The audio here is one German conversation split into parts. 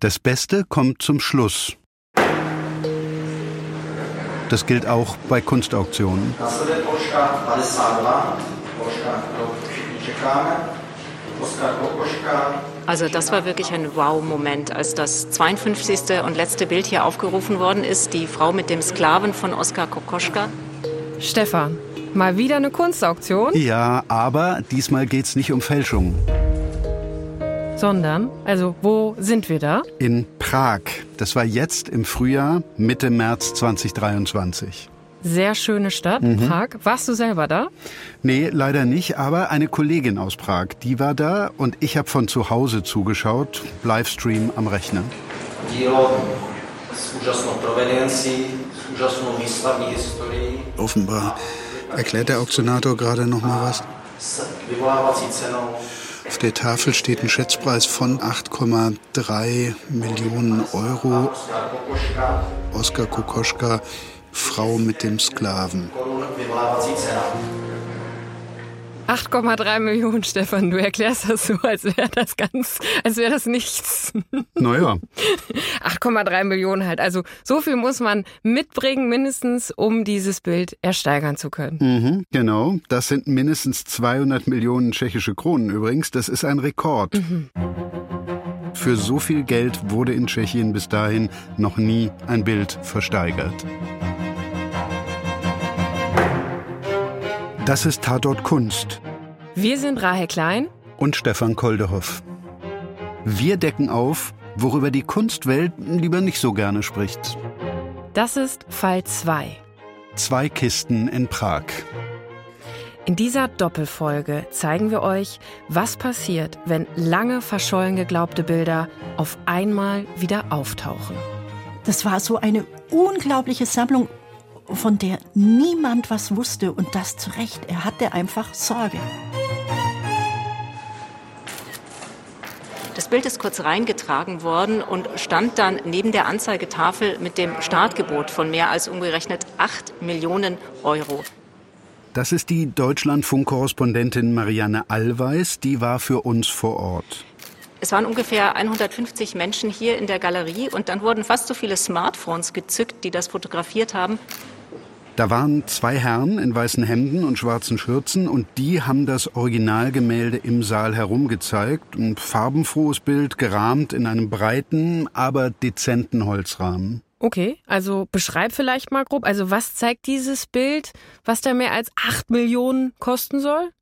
Das Beste kommt zum Schluss. Das gilt auch bei Kunstauktionen. Also das war wirklich ein Wow-Moment, als das 52. und letzte Bild hier aufgerufen worden ist, die Frau mit dem Sklaven von Oskar Kokoschka. Stefan, mal wieder eine Kunstauktion? Ja, aber diesmal geht es nicht um Fälschung. Sondern, also wo sind wir da? In Prag. Das war jetzt im Frühjahr, Mitte März 2023. Sehr schöne Stadt, mhm. Prag. Warst du selber da? Nee, leider nicht, aber eine Kollegin aus Prag, die war da und ich habe von zu Hause zugeschaut, Livestream am Rechner. Offenbar erklärt der Auktionator gerade noch mal was. Auf der Tafel steht ein Schätzpreis von 8,3 Millionen Euro. Oskar Kokoschka Frau mit dem Sklaven. 8,3 Millionen, Stefan. Du erklärst das so, als wäre das ganz, als wäre das nichts. Naja. 8,3 Millionen halt. Also so viel muss man mitbringen, mindestens, um dieses Bild ersteigern zu können. Mhm, genau. Das sind mindestens 200 Millionen tschechische Kronen übrigens. Das ist ein Rekord. Mhm. Für so viel Geld wurde in Tschechien bis dahin noch nie ein Bild versteigert. Das ist Tatort Kunst. Wir sind Rahel Klein und Stefan Koldehoff. Wir decken auf, worüber die Kunstwelt lieber nicht so gerne spricht. Das ist Fall 2. Zwei Kisten in Prag. In dieser Doppelfolge zeigen wir euch, was passiert, wenn lange verschollen geglaubte Bilder auf einmal wieder auftauchen. Das war so eine unglaubliche Sammlung von der niemand was wusste und das zu Recht. Er hatte einfach Sorge. Bild ist kurz reingetragen worden und stand dann neben der Anzeigetafel mit dem Startgebot von mehr als umgerechnet 8 Millionen Euro. Das ist die Deutschlandfunk-Korrespondentin Marianne Allweis, die war für uns vor Ort. Es waren ungefähr 150 Menschen hier in der Galerie und dann wurden fast so viele Smartphones gezückt, die das fotografiert haben. Da waren zwei Herren in weißen Hemden und schwarzen Schürzen und die haben das Originalgemälde im Saal herumgezeigt. Ein farbenfrohes Bild, gerahmt in einem breiten, aber dezenten Holzrahmen. Okay, also beschreib vielleicht mal grob, also was zeigt dieses Bild, was da mehr als acht Millionen kosten soll?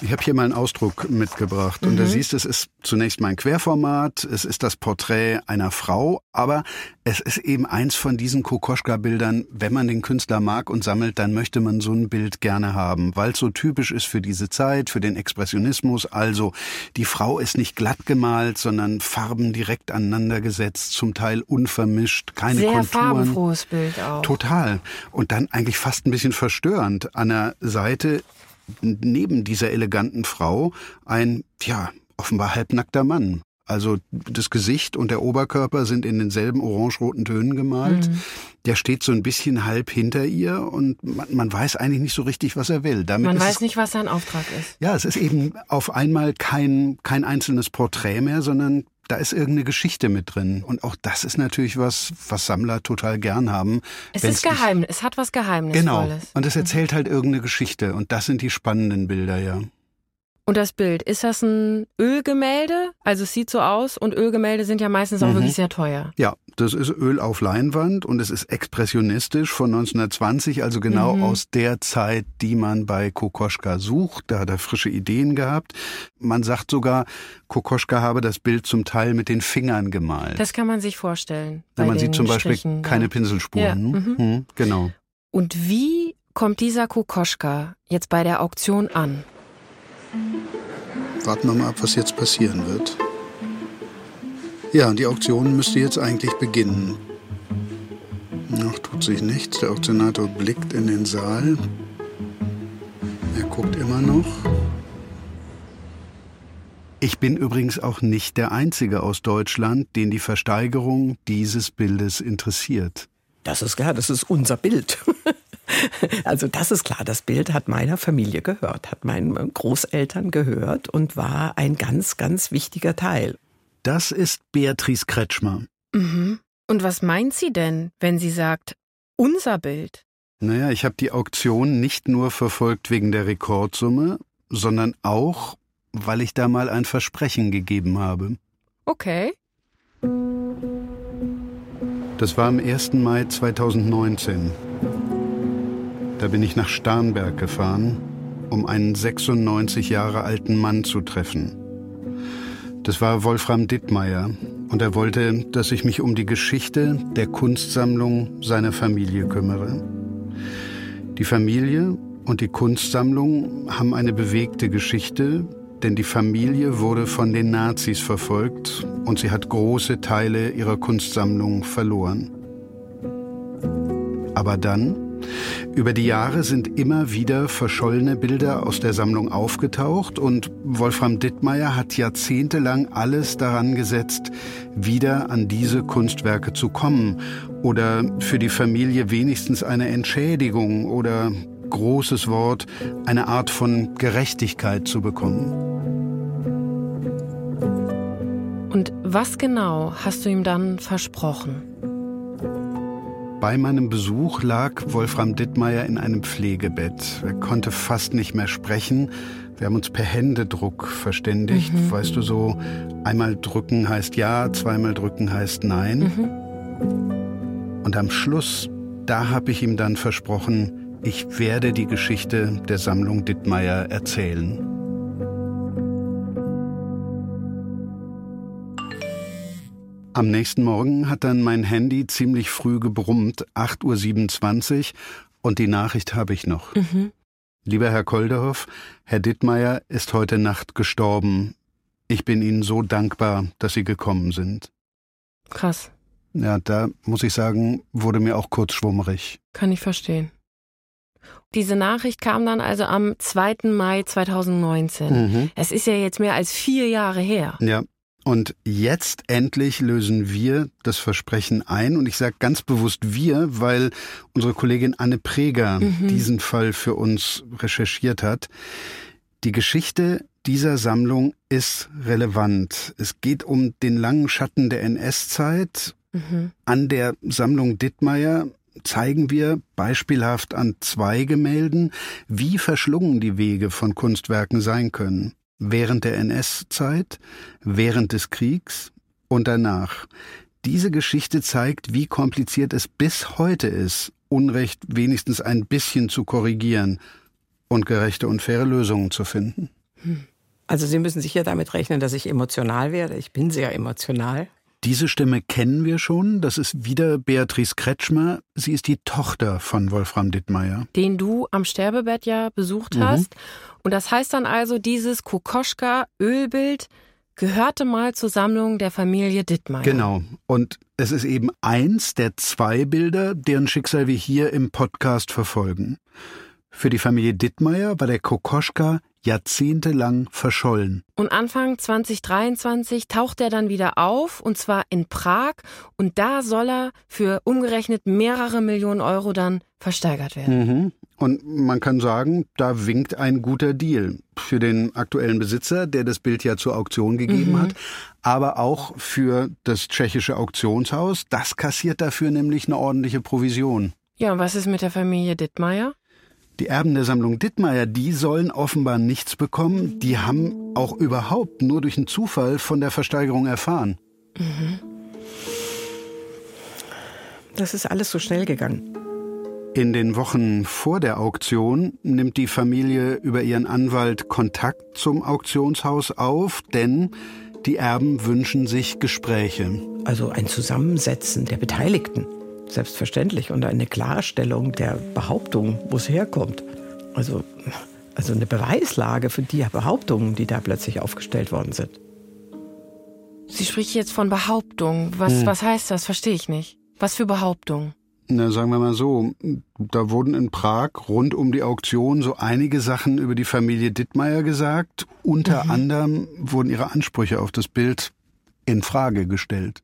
Ich habe hier mal einen Ausdruck mitgebracht. Und mhm. da siehst, es ist zunächst mal ein Querformat, es ist das Porträt einer Frau, aber es ist eben eins von diesen Kokoschka-Bildern, wenn man den Künstler mag und sammelt, dann möchte man so ein Bild gerne haben, weil es so typisch ist für diese Zeit, für den Expressionismus. Also die Frau ist nicht glatt gemalt, sondern Farben direkt aneinander gesetzt, zum Teil unvermischt, keine Sehr Konturen. farbenfrohes Bild auch. Total. Und dann eigentlich fast ein bisschen verstörend. An der Seite neben dieser eleganten Frau ein, ja, offenbar halbnackter Mann. Also das Gesicht und der Oberkörper sind in denselben orange-roten Tönen gemalt. Mhm. Der steht so ein bisschen halb hinter ihr und man, man weiß eigentlich nicht so richtig, was er will. Damit man weiß nicht, was sein Auftrag ist. Ja, es ist eben auf einmal kein, kein einzelnes Porträt mehr, sondern da ist irgendeine Geschichte mit drin. Und auch das ist natürlich was, was Sammler total gern haben. Es ist geheim, es hat was Geheimnisvolles. Genau. Und es erzählt halt irgendeine Geschichte. Und das sind die spannenden Bilder, ja. Und das Bild, ist das ein Ölgemälde? Also es sieht so aus und Ölgemälde sind ja meistens auch mhm. wirklich sehr teuer. Ja, das ist Öl auf Leinwand und es ist expressionistisch von 1920, also genau mhm. aus der Zeit, die man bei Kokoschka sucht. Da hat er frische Ideen gehabt. Man sagt sogar, Kokoschka habe das Bild zum Teil mit den Fingern gemalt. Das kann man sich vorstellen. Ja, man sieht zum Beispiel Strichen, keine ja. Pinselspuren. Ja. Mhm. Mhm, genau. Und wie kommt dieser Kokoschka jetzt bei der Auktion an? Warten wir mal ab, was jetzt passieren wird. Ja, die Auktion müsste jetzt eigentlich beginnen. Noch tut sich nichts. Der Auktionator blickt in den Saal. Er guckt immer noch. Ich bin übrigens auch nicht der Einzige aus Deutschland, den die Versteigerung dieses Bildes interessiert. Das ist klar, das ist unser Bild. Also das ist klar, das Bild hat meiner Familie gehört, hat meinen Großeltern gehört und war ein ganz, ganz wichtiger Teil. Das ist Beatrice Kretschmer. Mhm. Und was meint sie denn, wenn sie sagt, unser Bild? Naja, ich habe die Auktion nicht nur verfolgt wegen der Rekordsumme, sondern auch, weil ich da mal ein Versprechen gegeben habe. Okay. Das war am 1. Mai 2019. Da bin ich nach Starnberg gefahren, um einen 96 Jahre alten Mann zu treffen. Das war Wolfram Dittmeier und er wollte, dass ich mich um die Geschichte der Kunstsammlung seiner Familie kümmere. Die Familie und die Kunstsammlung haben eine bewegte Geschichte, denn die Familie wurde von den Nazis verfolgt und sie hat große Teile ihrer Kunstsammlung verloren. Aber dann, über die Jahre sind immer wieder verschollene Bilder aus der Sammlung aufgetaucht und Wolfram Dittmeier hat jahrzehntelang alles daran gesetzt, wieder an diese Kunstwerke zu kommen oder für die Familie wenigstens eine Entschädigung oder großes Wort, eine Art von Gerechtigkeit zu bekommen. Und was genau hast du ihm dann versprochen? Bei meinem Besuch lag Wolfram Dittmeier in einem Pflegebett. Er konnte fast nicht mehr sprechen. Wir haben uns per Händedruck verständigt. Mhm. Weißt du so, einmal drücken heißt ja, zweimal drücken heißt nein. Mhm. Und am Schluss, da habe ich ihm dann versprochen, ich werde die Geschichte der Sammlung Dittmeier erzählen. Am nächsten Morgen hat dann mein Handy ziemlich früh gebrummt, 8.27 Uhr, und die Nachricht habe ich noch. Mhm. Lieber Herr Kolderhoff, Herr Dittmeier ist heute Nacht gestorben. Ich bin Ihnen so dankbar, dass Sie gekommen sind. Krass. Ja, da muss ich sagen, wurde mir auch kurz schwummrig. Kann ich verstehen. Diese Nachricht kam dann also am 2. Mai 2019. Mhm. Es ist ja jetzt mehr als vier Jahre her. Ja. Und jetzt endlich lösen wir das Versprechen ein. Und ich sage ganz bewusst wir, weil unsere Kollegin Anne Preger mhm. diesen Fall für uns recherchiert hat. Die Geschichte dieser Sammlung ist relevant. Es geht um den langen Schatten der NS-Zeit. Mhm. An der Sammlung Dittmeier zeigen wir beispielhaft an zwei Gemälden, wie verschlungen die Wege von Kunstwerken sein können. Während der NS-Zeit, während des Kriegs und danach. Diese Geschichte zeigt, wie kompliziert es bis heute ist, Unrecht wenigstens ein bisschen zu korrigieren und gerechte und faire Lösungen zu finden. Also Sie müssen sicher damit rechnen, dass ich emotional werde. Ich bin sehr emotional. Diese Stimme kennen wir schon. Das ist wieder Beatrice Kretschmer. Sie ist die Tochter von Wolfram Dittmeier. Den du am Sterbebett ja besucht mhm. hast. Und das heißt dann also, dieses Kokoschka-Ölbild gehörte mal zur Sammlung der Familie Dittmeier. Genau. Und es ist eben eins der zwei Bilder, deren Schicksal wir hier im Podcast verfolgen. Für die Familie Dittmeier war der Kokoschka jahrzehntelang verschollen. Und Anfang 2023 taucht er dann wieder auf, und zwar in Prag, und da soll er für umgerechnet mehrere Millionen Euro dann versteigert werden. Mhm. Und man kann sagen, da winkt ein guter Deal für den aktuellen Besitzer, der das Bild ja zur Auktion gegeben mhm. hat, aber auch für das tschechische Auktionshaus. Das kassiert dafür nämlich eine ordentliche Provision. Ja, und was ist mit der Familie Dittmeier? Die Erben der Sammlung Dittmeier, die sollen offenbar nichts bekommen. Die haben auch überhaupt nur durch einen Zufall von der Versteigerung erfahren. Mhm. Das ist alles so schnell gegangen. In den Wochen vor der Auktion nimmt die Familie über ihren Anwalt Kontakt zum Auktionshaus auf, denn die Erben wünschen sich Gespräche. Also ein Zusammensetzen der Beteiligten selbstverständlich und eine Klarstellung der Behauptung, wo es herkommt. Also, also eine Beweislage für die Behauptungen, die da plötzlich aufgestellt worden sind. Sie spricht jetzt von Behauptungen. Was, hm. was heißt das? Verstehe ich nicht. Was für Behauptungen? Na, sagen wir mal so, da wurden in Prag rund um die Auktion so einige Sachen über die Familie Dittmeier gesagt. Unter mhm. anderem wurden ihre Ansprüche auf das Bild in Frage gestellt.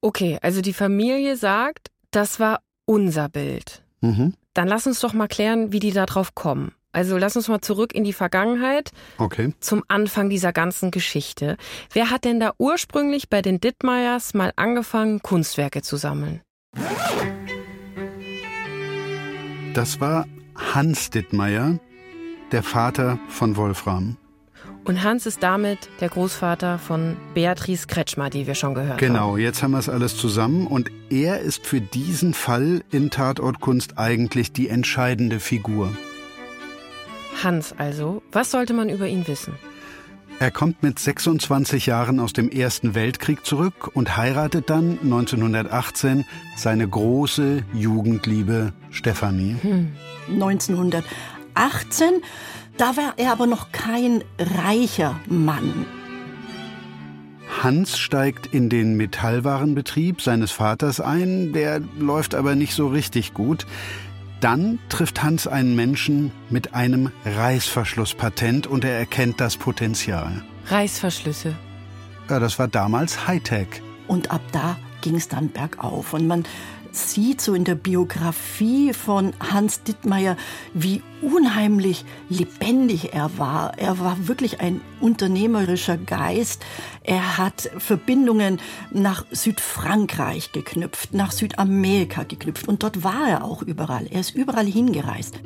Okay, also die Familie sagt, das war unser Bild. Mhm. Dann lass uns doch mal klären, wie die da drauf kommen. Also lass uns mal zurück in die Vergangenheit. Okay. Zum Anfang dieser ganzen Geschichte. Wer hat denn da ursprünglich bei den Dittmeiers mal angefangen, Kunstwerke zu sammeln? Das war Hans Dittmeier, der Vater von Wolfram. Und Hans ist damit der Großvater von Beatrice Kretschmer, die wir schon gehört genau, haben. Genau, jetzt haben wir es alles zusammen und er ist für diesen Fall in Tatortkunst eigentlich die entscheidende Figur. Hans also. Was sollte man über ihn wissen? Er kommt mit 26 Jahren aus dem Ersten Weltkrieg zurück und heiratet dann 1918 seine große Jugendliebe Stefanie. Hm. 1918 da war er aber noch kein reicher Mann. Hans steigt in den Metallwarenbetrieb seines Vaters ein, der läuft aber nicht so richtig gut. Dann trifft Hans einen Menschen mit einem Reißverschlusspatent und er erkennt das Potenzial. Reißverschlüsse. Ja, das war damals Hightech. Und ab da ging es dann bergauf. Und man sieht so in der Biografie von Hans Dittmeier, wie unheimlich lebendig er war. Er war wirklich ein unternehmerischer Geist. Er hat Verbindungen nach Südfrankreich geknüpft, nach Südamerika geknüpft. Und dort war er auch überall. Er ist überall hingereist.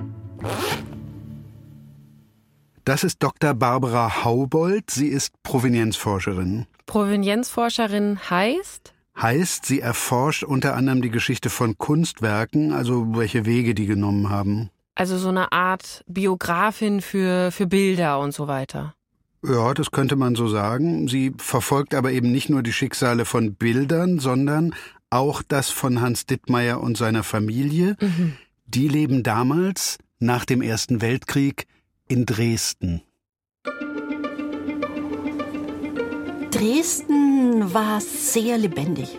Das ist Dr. Barbara Haubold. Sie ist Provenienzforscherin. Provenienzforscherin heißt? Heißt, sie erforscht unter anderem die Geschichte von Kunstwerken, also welche Wege die genommen haben. Also so eine Art Biografin für, für Bilder und so weiter. Ja, das könnte man so sagen. Sie verfolgt aber eben nicht nur die Schicksale von Bildern, sondern auch das von Hans Dittmeier und seiner Familie. Mhm. Die leben damals, nach dem Ersten Weltkrieg, in Dresden. Dresden war sehr lebendig.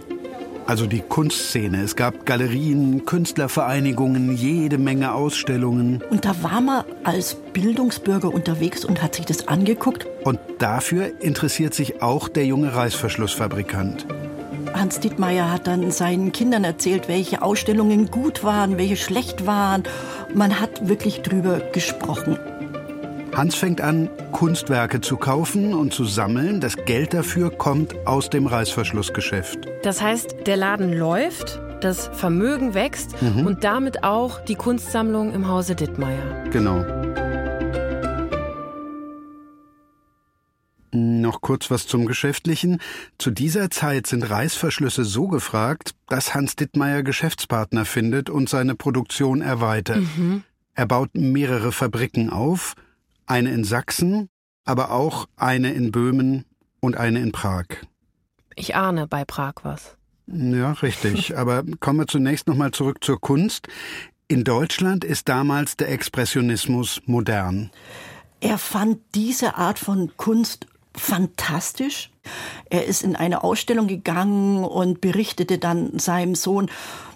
Also die Kunstszene. Es gab Galerien, Künstlervereinigungen, jede Menge Ausstellungen. Und da war man als Bildungsbürger unterwegs und hat sich das angeguckt. Und dafür interessiert sich auch der junge Reißverschlussfabrikant. Hans Dittmeier hat dann seinen Kindern erzählt, welche Ausstellungen gut waren, welche schlecht waren. Man hat wirklich drüber gesprochen. Hans fängt an, Kunstwerke zu kaufen und zu sammeln. Das Geld dafür kommt aus dem Reißverschlussgeschäft. Das heißt, der Laden läuft, das Vermögen wächst mhm. und damit auch die Kunstsammlung im Hause Dittmeier. Genau. Noch kurz was zum Geschäftlichen. Zu dieser Zeit sind Reißverschlüsse so gefragt, dass Hans Dittmeier Geschäftspartner findet und seine Produktion erweitert. Mhm. Er baut mehrere Fabriken auf – eine in Sachsen, aber auch eine in Böhmen und eine in Prag. Ich ahne bei Prag was. Ja, richtig. Aber kommen wir zunächst nochmal zurück zur Kunst. In Deutschland ist damals der Expressionismus modern. Er fand diese Art von Kunst fantastisch. Er ist in eine Ausstellung gegangen und berichtete dann seinem Sohn,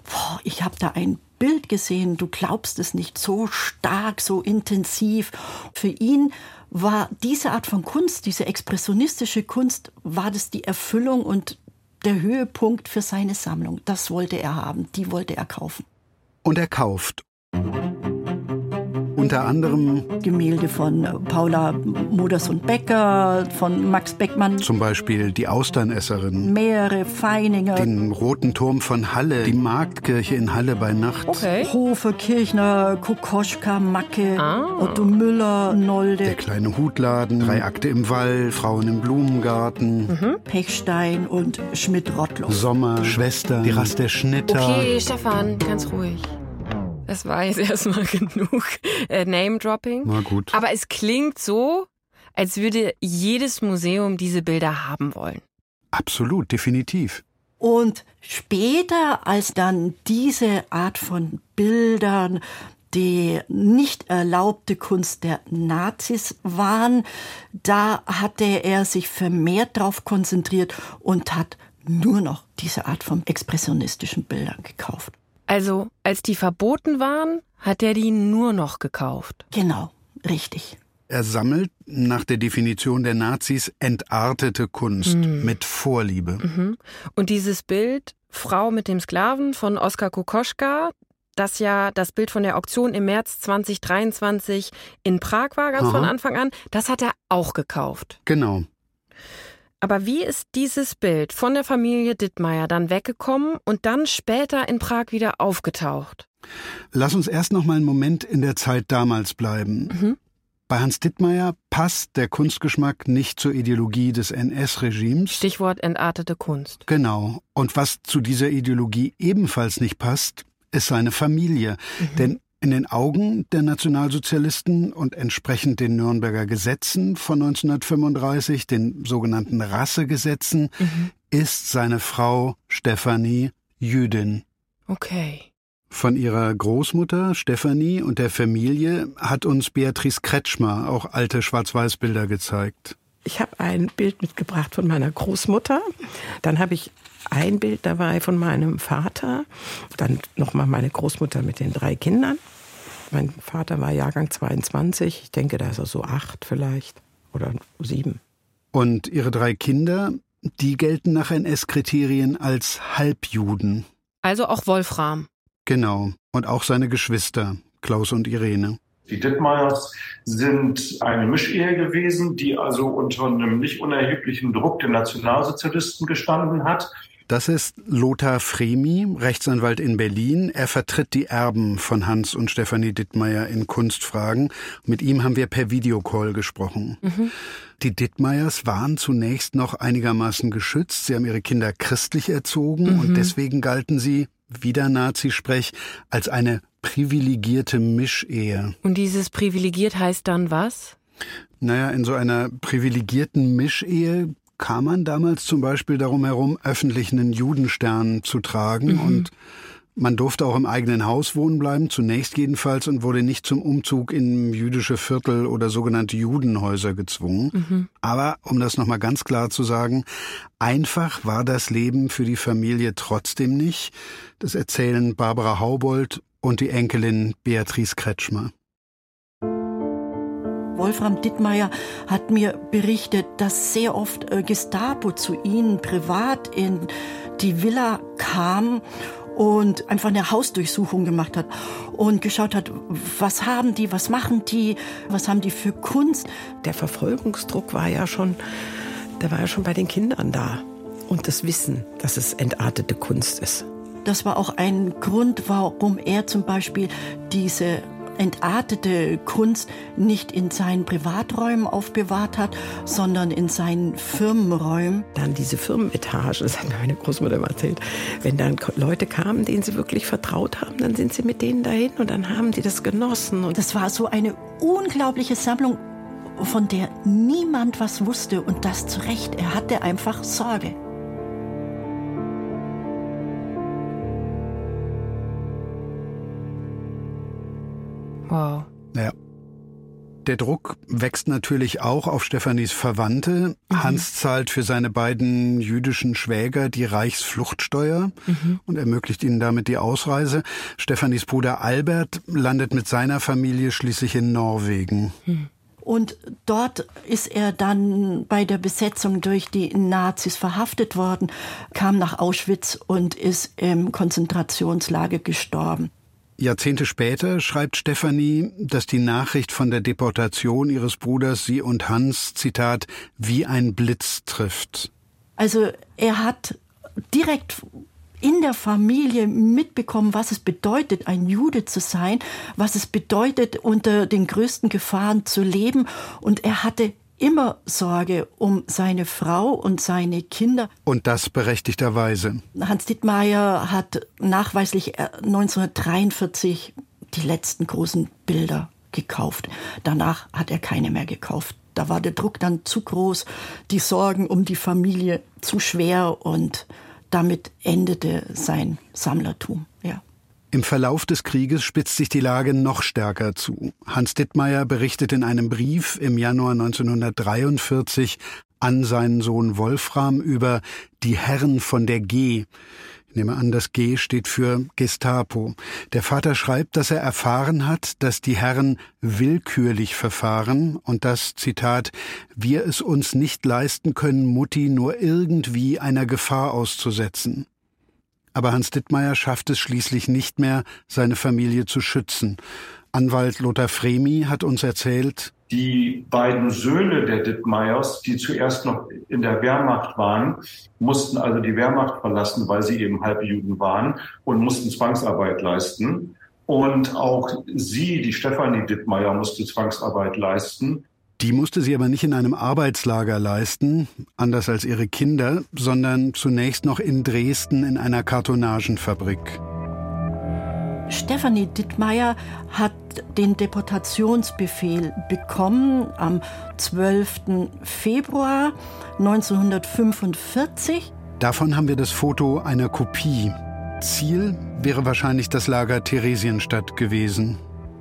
boah, ich habe da ein Bild gesehen, du glaubst es nicht, so stark, so intensiv. Für ihn war diese Art von Kunst, diese expressionistische Kunst, war das die Erfüllung und der Höhepunkt für seine Sammlung. Das wollte er haben, die wollte er kaufen. Und er kauft unter anderem Gemälde von Paula Moders und Becker, von Max Beckmann. Zum Beispiel die Austernesserin. Mehrere Feininger. Den roten Turm von Halle, die Marktkirche in Halle bei Nacht. Okay. Hofer, Kirchner, Kokoschka, Macke, ah. Otto Müller, Nolde. Der kleine Hutladen, drei Akte im Wall, Frauen im Blumengarten. Mhm. Pechstein und Schmidt-Rottloff. Sommer, Schwester, die Rast der Schnitter. Okay, Stefan, ganz ruhig. Es war jetzt erstmal genug äh, Name-Dropping. Na gut. Aber es klingt so, als würde jedes Museum diese Bilder haben wollen. Absolut, definitiv. Und später, als dann diese Art von Bildern die nicht erlaubte Kunst der Nazis waren, da hatte er sich vermehrt darauf konzentriert und hat nur noch diese Art von expressionistischen Bildern gekauft. Also, als die verboten waren, hat er die nur noch gekauft. Genau, richtig. Er sammelt nach der Definition der Nazis entartete Kunst mhm. mit Vorliebe. Mhm. Und dieses Bild Frau mit dem Sklaven von Oskar Kokoschka, dass ja das Bild von der Auktion im März 2023 in Prag war, ganz Aha. von Anfang an. Das hat er auch gekauft. Genau. Aber wie ist dieses Bild von der Familie Dittmeier dann weggekommen und dann später in Prag wieder aufgetaucht? Lass uns erst noch mal einen Moment in der Zeit damals bleiben. Mhm. Bei Hans Dittmeier passt der Kunstgeschmack nicht zur Ideologie des NS-Regimes. Stichwort entartete Kunst. Genau. Und was zu dieser Ideologie ebenfalls nicht passt, ist seine Familie. Mhm. Denn in den Augen der Nationalsozialisten und entsprechend den Nürnberger Gesetzen von 1935, den sogenannten Rassegesetzen, mhm. ist seine Frau Stefanie Jüdin. Okay. Von ihrer Großmutter Stefanie und der Familie hat uns Beatrice Kretschmer auch alte Schwarz-Weiß-Bilder gezeigt. Ich habe ein Bild mitgebracht von meiner Großmutter. Dann habe ich ein Bild dabei von meinem Vater. Dann nochmal meine Großmutter mit den drei Kindern. Mein Vater war Jahrgang 22. Ich denke, da ist er so acht vielleicht oder sieben. Und ihre drei Kinder, die gelten nach NS-Kriterien als Halbjuden. Also auch Wolfram. Genau. Und auch seine Geschwister, Klaus und Irene. Die Dittmeiers sind eine Mischehe gewesen, die also unter einem nicht unerheblichen Druck der Nationalsozialisten gestanden hat. Das ist Lothar Fremi, Rechtsanwalt in Berlin. Er vertritt die Erben von Hans und Stefanie Dittmeier in Kunstfragen. Mit ihm haben wir per Videocall gesprochen. Mhm. Die Dittmeiers waren zunächst noch einigermaßen geschützt. Sie haben ihre Kinder christlich erzogen mhm. und deswegen galten sie wieder Nazisprech, als eine privilegierte Mischehe. Und dieses privilegiert heißt dann was? Naja, in so einer privilegierten Mischehe kam man damals zum Beispiel darum herum, öffentlich einen Judenstern zu tragen mhm. und man durfte auch im eigenen Haus wohnen bleiben, zunächst jedenfalls, und wurde nicht zum Umzug in jüdische Viertel oder sogenannte Judenhäuser gezwungen. Mhm. Aber, um das nochmal ganz klar zu sagen, einfach war das Leben für die Familie trotzdem nicht. Das erzählen Barbara Haubold und die Enkelin Beatrice Kretschmer. Wolfram Dittmeier hat mir berichtet, dass sehr oft äh, Gestapo zu ihnen privat in die Villa kam und einfach eine Hausdurchsuchung gemacht hat und geschaut hat, was haben die, was machen die, was haben die für Kunst. Der Verfolgungsdruck war ja schon, der war ja schon bei den Kindern da. Und das Wissen, dass es entartete Kunst ist. Das war auch ein Grund, warum er zum Beispiel diese entartete Kunst nicht in seinen Privaträumen aufbewahrt hat, sondern in seinen Firmenräumen. Dann diese Firmenetage, das hat mir meine Großmutter mal erzählt. Wenn dann Leute kamen, denen sie wirklich vertraut haben, dann sind sie mit denen dahin und dann haben die das genossen. Und das war so eine unglaubliche Sammlung, von der niemand was wusste und das zu Recht. Er hatte einfach Sorge. Wow. Ja. Der Druck wächst natürlich auch auf Stefanis Verwandte. Mhm. Hans zahlt für seine beiden jüdischen Schwäger die Reichsfluchtsteuer mhm. und ermöglicht ihnen damit die Ausreise. Stefanis Bruder Albert landet mit seiner Familie schließlich in Norwegen. Mhm. Und dort ist er dann bei der Besetzung durch die Nazis verhaftet worden, kam nach Auschwitz und ist im Konzentrationslager gestorben. Jahrzehnte später schreibt Stefanie, dass die Nachricht von der Deportation ihres Bruders sie und Hans, Zitat, wie ein Blitz trifft. Also er hat direkt in der Familie mitbekommen, was es bedeutet, ein Jude zu sein, was es bedeutet, unter den größten Gefahren zu leben. Und er hatte immer Sorge um seine Frau und seine Kinder. Und das berechtigterweise. Hans Dittmeier hat nachweislich 1943 äh, die letzten großen Bilder gekauft. Danach hat er keine mehr gekauft. Da war der Druck dann zu groß, die Sorgen um die Familie zu schwer und damit endete sein Sammlertum. Im Verlauf des Krieges spitzt sich die Lage noch stärker zu. Hans Dittmeier berichtet in einem Brief im Januar 1943 an seinen Sohn Wolfram über die Herren von der G. Ich nehme an, das G steht für Gestapo. Der Vater schreibt, dass er erfahren hat, dass die Herren willkürlich verfahren und dass, Zitat, wir es uns nicht leisten können, Mutti nur irgendwie einer Gefahr auszusetzen. Aber Hans Dittmeier schafft es schließlich nicht mehr, seine Familie zu schützen. Anwalt Lothar Fremi hat uns erzählt, die beiden Söhne der Dittmeiers, die zuerst noch in der Wehrmacht waren, mussten also die Wehrmacht verlassen, weil sie eben Halbjuden waren und mussten Zwangsarbeit leisten. Und auch sie, die Stefanie Dittmeier, musste Zwangsarbeit leisten. Die musste sie aber nicht in einem Arbeitslager leisten, anders als ihre Kinder, sondern zunächst noch in Dresden in einer Kartonagenfabrik. Stefanie Dittmeier hat den Deportationsbefehl bekommen am 12. Februar 1945. Davon haben wir das Foto einer Kopie. Ziel wäre wahrscheinlich das Lager Theresienstadt gewesen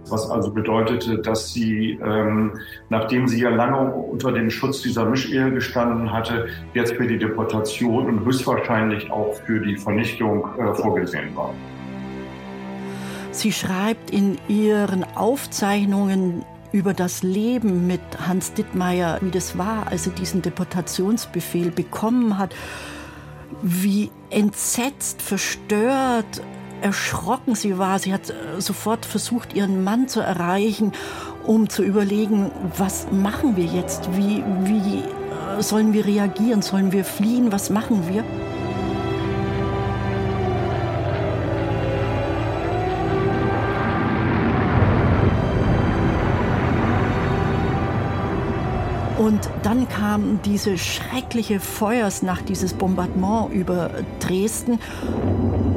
was also bedeutete, dass sie, ähm, nachdem sie ja lange unter dem Schutz dieser Mischehe gestanden hatte, jetzt für die Deportation und höchstwahrscheinlich auch für die Vernichtung äh, vorgesehen war. Sie schreibt in ihren Aufzeichnungen über das Leben mit Hans Dittmeier, wie das war, als er diesen Deportationsbefehl bekommen hat, wie entsetzt, verstört erschrocken sie war. Sie hat äh, sofort versucht, ihren Mann zu erreichen, um zu überlegen, was machen wir jetzt? Wie, wie äh, sollen wir reagieren? Sollen wir fliehen? Was machen wir? Und dann kam diese schreckliche Feuersnacht, dieses Bombardement über Dresden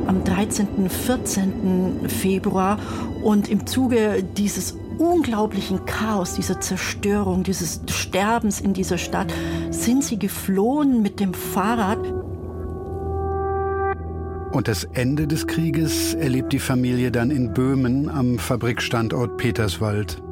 am 13., 14. Februar. Und im Zuge dieses unglaublichen Chaos, dieser Zerstörung, dieses Sterbens in dieser Stadt, sind sie geflohen mit dem Fahrrad. Und das Ende des Krieges erlebt die Familie dann in Böhmen am Fabrikstandort Peterswald.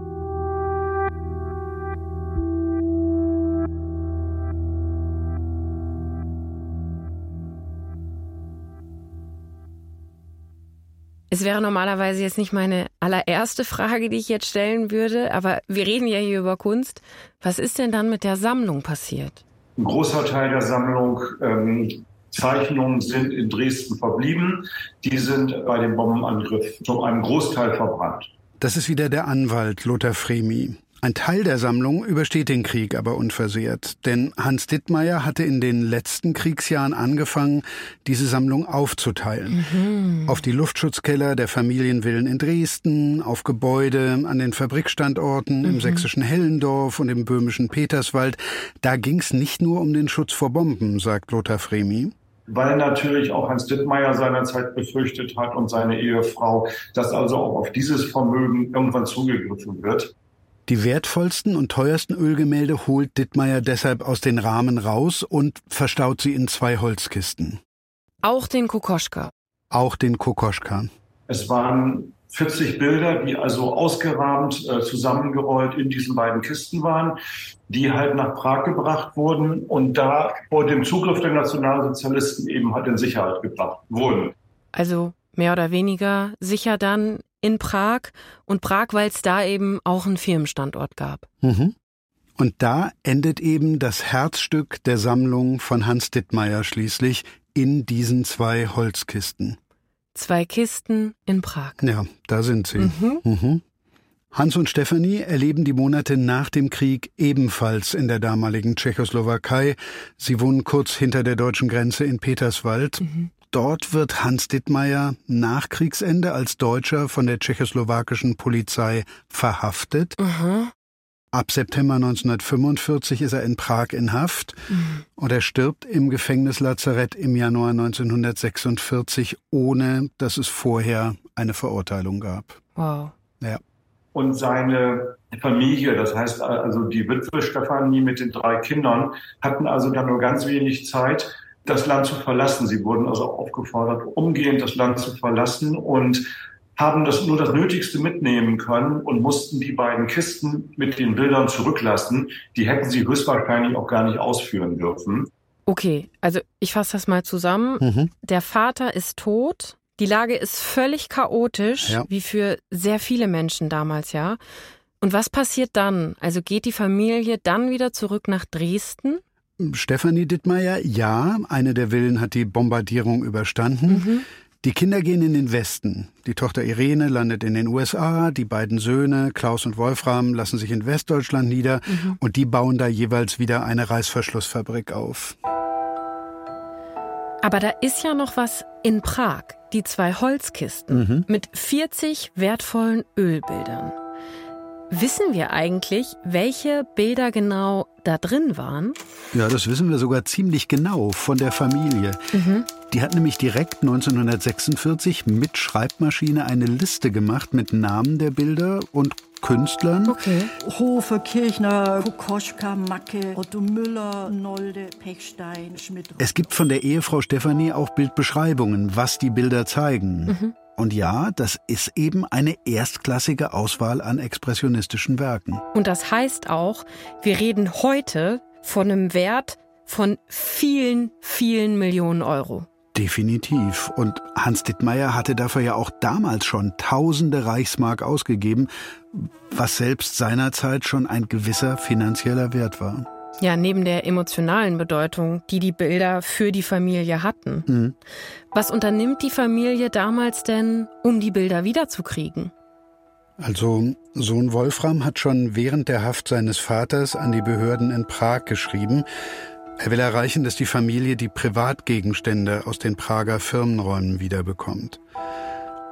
Es wäre normalerweise jetzt nicht meine allererste Frage, die ich jetzt stellen würde, aber wir reden ja hier über Kunst. Was ist denn dann mit der Sammlung passiert? Ein großer Teil der Sammlung ähm, Zeichnungen sind in Dresden verblieben. Die sind bei dem Bombenangriff zu einem Großteil verbrannt. Das ist wieder der Anwalt Lothar Fremi. Ein Teil der Sammlung übersteht den Krieg aber unversehrt, denn Hans Dittmeier hatte in den letzten Kriegsjahren angefangen, diese Sammlung aufzuteilen. Mhm. Auf die Luftschutzkeller der Familienvillen in Dresden, auf Gebäude an den Fabrikstandorten mhm. im sächsischen Hellendorf und im böhmischen Peterswald. Da ging es nicht nur um den Schutz vor Bomben, sagt Lothar Fremi weil natürlich auch Hans Dittmeier seinerzeit befürchtet hat und seine Ehefrau, dass also auch auf dieses Vermögen irgendwann zugegriffen wird. Die wertvollsten und teuersten Ölgemälde holt Dittmeier deshalb aus den Rahmen raus und verstaut sie in zwei Holzkisten. Auch den Kokoschka. Auch den Kokoschka. Es waren 40 Bilder, die also ausgerahmt, äh, zusammengerollt in diesen beiden Kisten waren, die halt nach Prag gebracht wurden und da vor dem Zugriff der Nationalsozialisten eben halt in Sicherheit gebracht wurden. Also mehr oder weniger sicher dann in Prag und Prag, weil es da eben auch einen Firmenstandort gab. Mhm. Und da endet eben das Herzstück der Sammlung von Hans Dittmeier schließlich in diesen zwei Holzkisten. Zwei Kisten in Prag. Ja, da sind sie. Mhm. Mhm. Hans und Stefanie erleben die Monate nach dem Krieg ebenfalls in der damaligen Tschechoslowakei. Sie wohnen kurz hinter der deutschen Grenze in Peterswald. Mhm. Dort wird Hans Dittmeier nach Kriegsende als Deutscher von der tschechoslowakischen Polizei verhaftet. Mhm. Ab September 1945 ist er in Prag in Haft mhm. und er stirbt im Gefängnislazarett im Januar 1946, ohne dass es vorher eine Verurteilung gab. Wow. Ja. Und seine Familie, das heißt also die Witwe Stefanie mit den drei Kindern, hatten also dann nur ganz wenig Zeit, das Land zu verlassen. Sie wurden also aufgefordert, umgehend das Land zu verlassen und haben das nur das Nötigste mitnehmen können und mussten die beiden Kisten mit den Bildern zurücklassen. Die hätten sie höchstwahrscheinlich auch gar nicht ausführen dürfen. Okay, also ich fasse das mal zusammen. Mhm. Der Vater ist tot. Die Lage ist völlig chaotisch, ja. wie für sehr viele Menschen damals, ja. Und was passiert dann? Also geht die Familie dann wieder zurück nach Dresden? Stefanie Dittmeier, ja, eine der Villen hat die Bombardierung überstanden. Mhm. Die Kinder gehen in den Westen. Die Tochter Irene landet in den USA, die beiden Söhne, Klaus und Wolfram, lassen sich in Westdeutschland nieder mhm. und die bauen da jeweils wieder eine Reißverschlussfabrik auf. Aber da ist ja noch was in Prag, die zwei Holzkisten mhm. mit 40 wertvollen Ölbildern. Wissen wir eigentlich, welche Bilder genau da drin waren? Ja, das wissen wir sogar ziemlich genau von der Familie. Mhm. Die hat nämlich direkt 1946 mit Schreibmaschine eine Liste gemacht mit Namen der Bilder und Künstlern. Okay. Hofe, Kirchner, Kokoschka, Macke, Otto Müller, Nolde, Pechstein, Schmidt. Es gibt von der Ehefrau Stefanie auch Bildbeschreibungen, was die Bilder zeigen. Mhm. Und ja, das ist eben eine erstklassige Auswahl an expressionistischen Werken. Und das heißt auch, wir reden heute von einem Wert von vielen, vielen Millionen Euro. Definitiv. Und Hans Dittmeier hatte dafür ja auch damals schon tausende Reichsmark ausgegeben, was selbst seinerzeit schon ein gewisser finanzieller Wert war. Ja, neben der emotionalen Bedeutung, die die Bilder für die Familie hatten. Mhm. Was unternimmt die Familie damals denn, um die Bilder wiederzukriegen? Also Sohn Wolfram hat schon während der Haft seines Vaters an die Behörden in Prag geschrieben. Er will erreichen, dass die Familie die Privatgegenstände aus den Prager Firmenräumen wiederbekommt.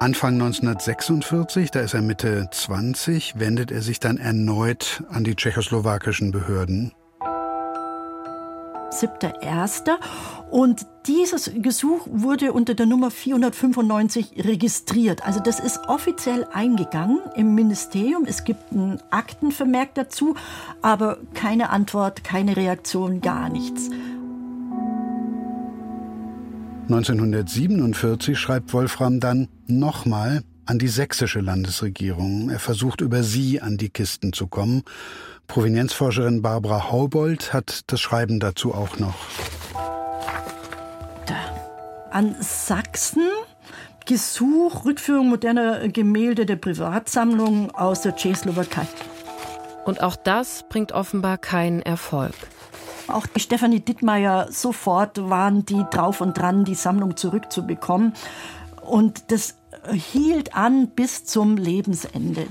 Anfang 1946, da ist er Mitte 20, wendet er sich dann erneut an die tschechoslowakischen Behörden. 7.1. Und dieses Gesuch wurde unter der Nummer 495 registriert. Also das ist offiziell eingegangen im Ministerium. Es gibt einen Aktenvermerk dazu, aber keine Antwort, keine Reaktion, gar nichts. 1947 schreibt Wolfram dann nochmal an die sächsische Landesregierung. Er versucht über sie an die Kisten zu kommen Provenienzforscherin Barbara Haubold hat das Schreiben dazu auch noch. Da. An Sachsen Gesuch, Rückführung moderner Gemälde der Privatsammlung aus der Tschechoslowakei. Und auch das bringt offenbar keinen Erfolg. Auch die Stefanie Dittmeier sofort waren die drauf und dran, die Sammlung zurückzubekommen. Und das hielt an bis zum Lebensende.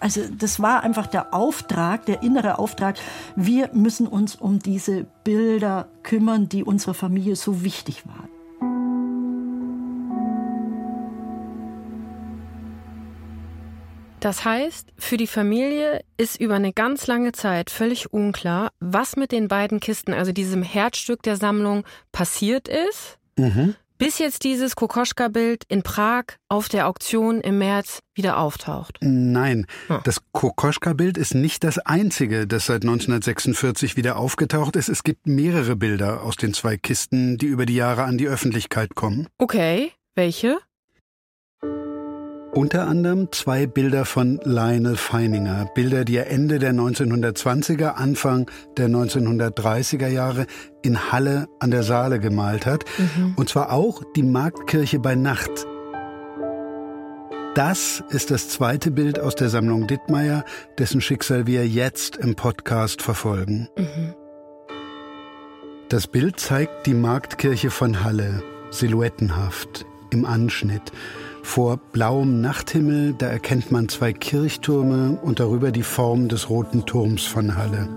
Also das war einfach der Auftrag, der innere Auftrag. Wir müssen uns um diese Bilder kümmern, die unserer Familie so wichtig waren. Das heißt, für die Familie ist über eine ganz lange Zeit völlig unklar, was mit den beiden Kisten, also diesem Herzstück der Sammlung, passiert ist. Mhm bis jetzt dieses Kokoschka-Bild in Prag auf der Auktion im März wieder auftaucht. Nein, hm. das Kokoschka-Bild ist nicht das einzige, das seit 1946 wieder aufgetaucht ist. Es gibt mehrere Bilder aus den zwei Kisten, die über die Jahre an die Öffentlichkeit kommen. Okay, welche? Unter anderem zwei Bilder von Lionel Feininger, Bilder, die er Ende der 1920er, Anfang der 1930er Jahre in Halle an der Saale gemalt hat. Mhm. Und zwar auch die Marktkirche bei Nacht. Das ist das zweite Bild aus der Sammlung Dittmeier, dessen Schicksal wir jetzt im Podcast verfolgen. Mhm. Das Bild zeigt die Marktkirche von Halle, silhouettenhaft, im Anschnitt. Vor blauem Nachthimmel, da erkennt man zwei Kirchtürme und darüber die Form des roten Turms von Halle.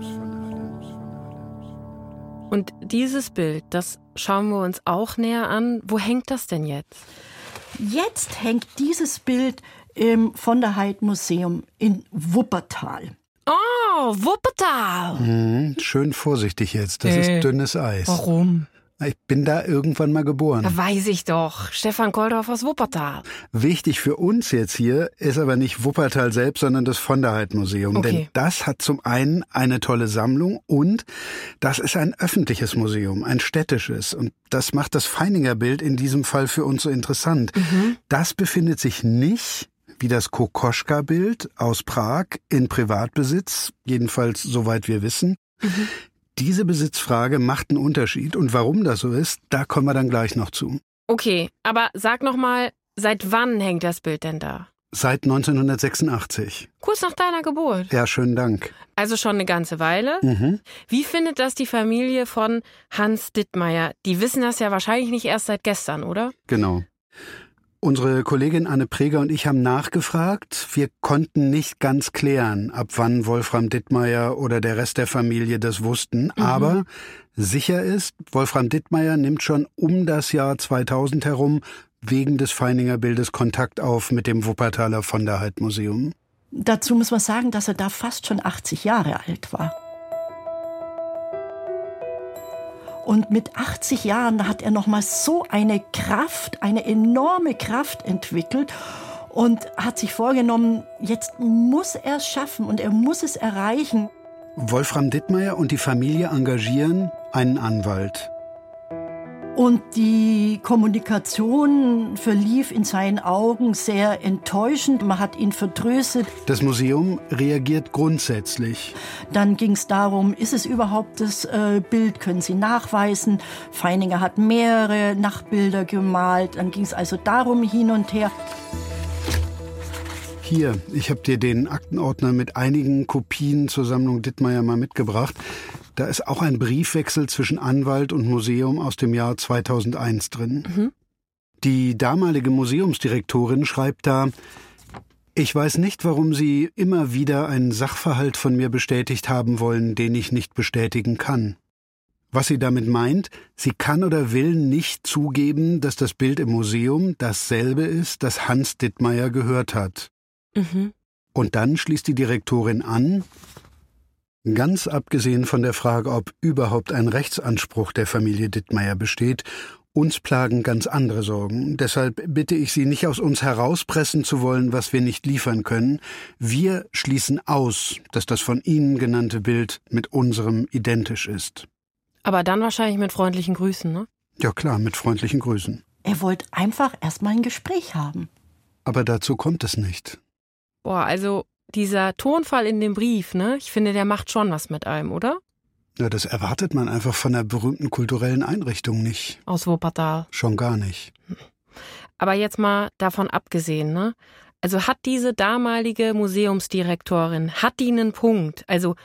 Und dieses Bild, das schauen wir uns auch näher an. Wo hängt das denn jetzt? Jetzt hängt dieses Bild im von der Heid Museum in Wuppertal. Oh, Wuppertal! Mhm, schön vorsichtig jetzt, das äh, ist dünnes Eis. Warum? Ich bin da irgendwann mal geboren. Da weiß ich doch. Stefan Koldorf aus Wuppertal. Wichtig für uns jetzt hier ist aber nicht Wuppertal selbst, sondern das von der Heid Museum. Okay. Denn das hat zum einen eine tolle Sammlung und das ist ein öffentliches Museum, ein städtisches. Und das macht das Feininger Bild in diesem Fall für uns so interessant. Mhm. Das befindet sich nicht wie das Kokoschka-Bild aus Prag in Privatbesitz, jedenfalls soweit wir wissen. Mhm. Diese Besitzfrage macht einen Unterschied und warum das so ist, da kommen wir dann gleich noch zu. Okay, aber sag noch mal, seit wann hängt das Bild denn da? Seit 1986. Kurz nach deiner Geburt. Ja, schönen Dank. Also schon eine ganze Weile. Mhm. Wie findet das die Familie von Hans Dittmeier? Die wissen das ja wahrscheinlich nicht erst seit gestern, oder? Genau. Unsere Kollegin Anne Preger und ich haben nachgefragt. Wir konnten nicht ganz klären, ab wann Wolfram Dittmeier oder der Rest der Familie das wussten. Mhm. Aber sicher ist, Wolfram Dittmeier nimmt schon um das Jahr 2000 herum wegen des Feininger Bildes Kontakt auf mit dem Wuppertaler von der Heid Museum. Dazu muss man sagen, dass er da fast schon 80 Jahre alt war. Und mit 80 Jahren hat er noch mal so eine Kraft, eine enorme Kraft entwickelt und hat sich vorgenommen, jetzt muss er es schaffen und er muss es erreichen. Wolfram Dittmeier und die Familie engagieren einen Anwalt. Und die Kommunikation verlief in seinen Augen sehr enttäuschend. Man hat ihn vertröstet. Das Museum reagiert grundsätzlich. Dann ging es darum, ist es überhaupt das äh, Bild? Können Sie nachweisen? Feininger hat mehrere Nachtbilder gemalt. Dann ging es also darum hin und her. Hier, ich habe dir den Aktenordner mit einigen Kopien zur Sammlung Dittmeier mal mitgebracht. Da ist auch ein Briefwechsel zwischen Anwalt und Museum aus dem Jahr 2001 drin. Mhm. Die damalige Museumsdirektorin schreibt da, ich weiß nicht, warum Sie immer wieder einen Sachverhalt von mir bestätigt haben wollen, den ich nicht bestätigen kann. Was sie damit meint, sie kann oder will nicht zugeben, dass das Bild im Museum dasselbe ist, das Hans Dittmeier gehört hat. Mhm. Und dann schließt die Direktorin an, Ganz abgesehen von der Frage, ob überhaupt ein Rechtsanspruch der Familie Dittmeier besteht, uns plagen ganz andere Sorgen. Deshalb bitte ich Sie nicht aus uns herauspressen zu wollen, was wir nicht liefern können. Wir schließen aus, dass das von Ihnen genannte Bild mit unserem identisch ist. Aber dann wahrscheinlich mit freundlichen Grüßen, ne? Ja klar, mit freundlichen Grüßen. Er wollte einfach erstmal ein Gespräch haben. Aber dazu kommt es nicht. Boah, also dieser Tonfall in dem Brief, ne? Ich finde, der macht schon was mit einem, oder? Ja, das erwartet man einfach von einer berühmten kulturellen Einrichtung nicht. Aus Wuppertal. Schon gar nicht. Aber jetzt mal davon abgesehen, ne? Also hat diese damalige Museumsdirektorin, hat die einen Punkt? Also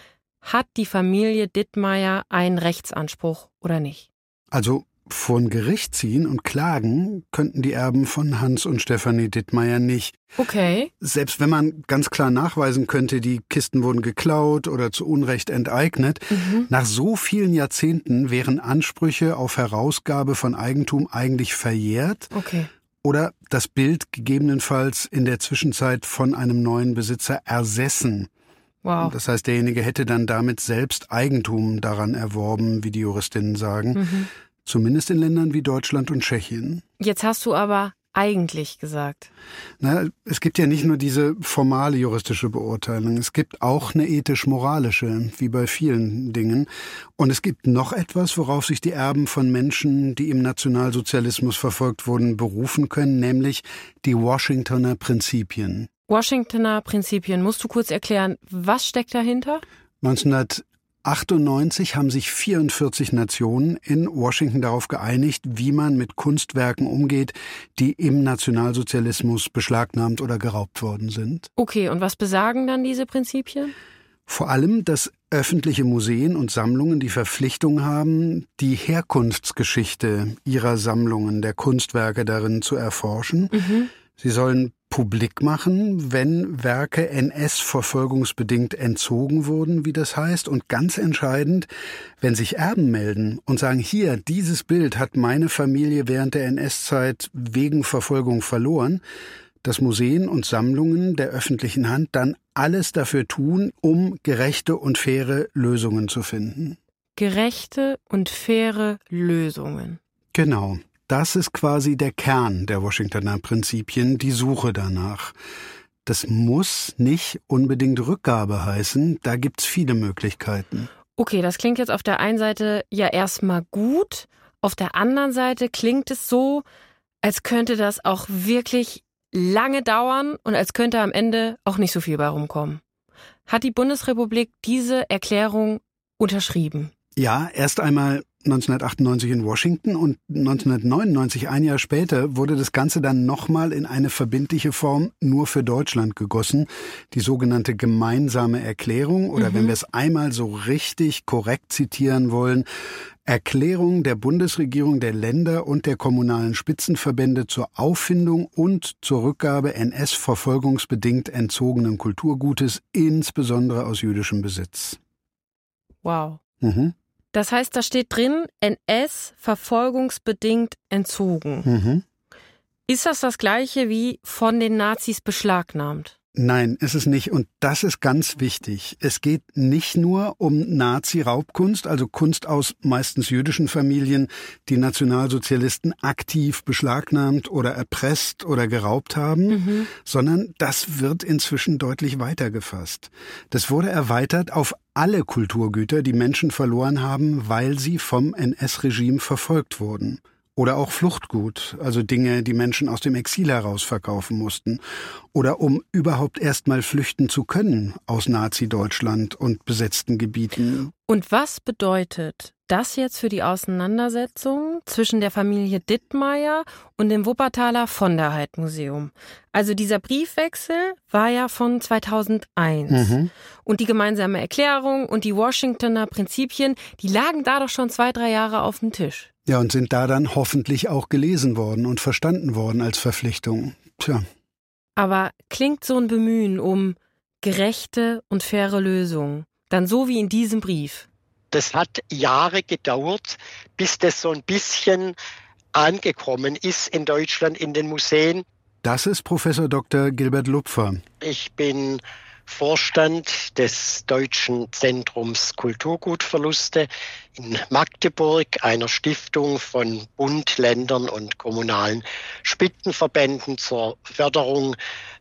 hat die Familie Dittmeier einen Rechtsanspruch oder nicht? Also vor ein Gericht ziehen und klagen könnten die Erben von Hans und Stefanie Dittmeier nicht. Okay. Selbst wenn man ganz klar nachweisen könnte, die Kisten wurden geklaut oder zu Unrecht enteignet, mhm. nach so vielen Jahrzehnten wären Ansprüche auf Herausgabe von Eigentum eigentlich verjährt. Okay. Oder das Bild gegebenenfalls in der Zwischenzeit von einem neuen Besitzer ersessen. Wow. Das heißt, derjenige hätte dann damit selbst Eigentum daran erworben, wie die Juristinnen sagen. Mhm. Zumindest in Ländern wie Deutschland und Tschechien. Jetzt hast du aber eigentlich gesagt? Na, es gibt ja nicht nur diese formale juristische Beurteilung, es gibt auch eine ethisch-moralische, wie bei vielen Dingen. Und es gibt noch etwas, worauf sich die Erben von Menschen, die im Nationalsozialismus verfolgt wurden, berufen können, nämlich die Washingtoner Prinzipien. Washingtoner Prinzipien, musst du kurz erklären, was steckt dahinter? 19 98 haben sich 44 Nationen in Washington darauf geeinigt, wie man mit Kunstwerken umgeht, die im Nationalsozialismus beschlagnahmt oder geraubt worden sind. Okay, und was besagen dann diese Prinzipien? Vor allem, dass öffentliche Museen und Sammlungen die Verpflichtung haben, die Herkunftsgeschichte ihrer Sammlungen, der Kunstwerke darin zu erforschen. Mhm. Sie sollen publik machen, wenn Werke NS-verfolgungsbedingt entzogen wurden, wie das heißt. Und ganz entscheidend, wenn sich Erben melden und sagen, hier, dieses Bild hat meine Familie während der NS-Zeit wegen Verfolgung verloren, dass Museen und Sammlungen der öffentlichen Hand dann alles dafür tun, um gerechte und faire Lösungen zu finden. Gerechte und faire Lösungen. Genau. Das ist quasi der Kern der Washingtoner Prinzipien, die Suche danach. Das muss nicht unbedingt Rückgabe heißen, da gibt's viele Möglichkeiten. Okay, das klingt jetzt auf der einen Seite ja erstmal gut, auf der anderen Seite klingt es so, als könnte das auch wirklich lange dauern und als könnte am Ende auch nicht so viel bei rumkommen. Hat die Bundesrepublik diese Erklärung unterschrieben? Ja, erst einmal 1998 in Washington und 1999, ein Jahr später, wurde das Ganze dann nochmal in eine verbindliche Form nur für Deutschland gegossen, die sogenannte gemeinsame Erklärung oder mhm. wenn wir es einmal so richtig korrekt zitieren wollen, Erklärung der Bundesregierung der Länder und der kommunalen Spitzenverbände zur Auffindung und zur Rückgabe NS-verfolgungsbedingt entzogenen Kulturgutes, insbesondere aus jüdischem Besitz. Wow. Mhm. Das heißt, da steht drin, NS verfolgungsbedingt entzogen. Mhm. Ist das das gleiche wie von den Nazis beschlagnahmt? Nein, ist es nicht. Und das ist ganz wichtig. Es geht nicht nur um Nazi-Raubkunst, also Kunst aus meistens jüdischen Familien, die Nationalsozialisten aktiv beschlagnahmt oder erpresst oder geraubt haben, mhm. sondern das wird inzwischen deutlich weiter gefasst. Das wurde erweitert auf alle Kulturgüter, die Menschen verloren haben, weil sie vom NS-Regime verfolgt wurden. Oder auch Fluchtgut, also Dinge, die Menschen aus dem Exil heraus verkaufen mussten. Oder um überhaupt erst mal flüchten zu können aus Nazi-Deutschland und besetzten Gebieten. Und was bedeutet das jetzt für die Auseinandersetzung zwischen der Familie Dittmeier und dem Wuppertaler von der Heid Museum? Also dieser Briefwechsel war ja von 2001. Mhm. Und die gemeinsame Erklärung und die Washingtoner Prinzipien, die lagen da doch schon zwei, drei Jahre auf dem Tisch. Ja, und sind da dann hoffentlich auch gelesen worden und verstanden worden als Verpflichtung. Tja. Aber klingt so ein Bemühen um gerechte und faire Lösungen dann so wie in diesem Brief? Das hat Jahre gedauert, bis das so ein bisschen angekommen ist in Deutschland in den Museen. Das ist Professor Dr. Gilbert Lupfer. Ich bin Vorstand des Deutschen Zentrums Kulturgutverluste in Magdeburg, einer Stiftung von Bund, Ländern und kommunalen Spitzenverbänden zur Förderung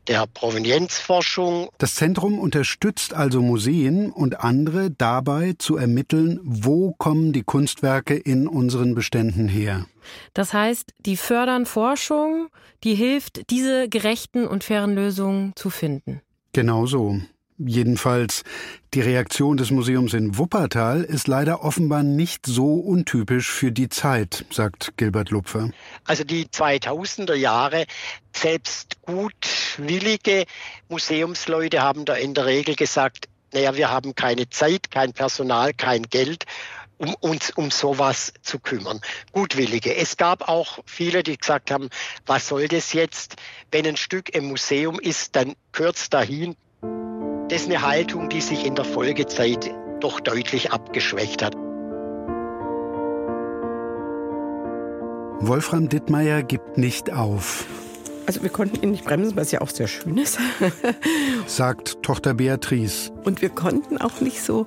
der Provenienzforschung. Das Zentrum unterstützt also Museen und andere dabei zu ermitteln, wo kommen die Kunstwerke in unseren Beständen her. Das heißt, die fördern Forschung, die hilft, diese gerechten und fairen Lösungen zu finden. Genau so. Jedenfalls, die Reaktion des Museums in Wuppertal ist leider offenbar nicht so untypisch für die Zeit, sagt Gilbert Lupfer. Also die 2000er Jahre, selbst gutwillige Museumsleute haben da in der Regel gesagt, naja, wir haben keine Zeit, kein Personal, kein Geld um uns um sowas zu kümmern. Gutwillige. Es gab auch viele, die gesagt haben, was soll das jetzt? Wenn ein Stück im Museum ist, dann kürzt dahin. Das ist eine Haltung, die sich in der Folgezeit doch deutlich abgeschwächt hat. Wolfram Dittmeier gibt nicht auf. Also wir konnten ihn nicht bremsen, was ja auch sehr schön ist. Sagt Tochter Beatrice. Und wir konnten auch nicht so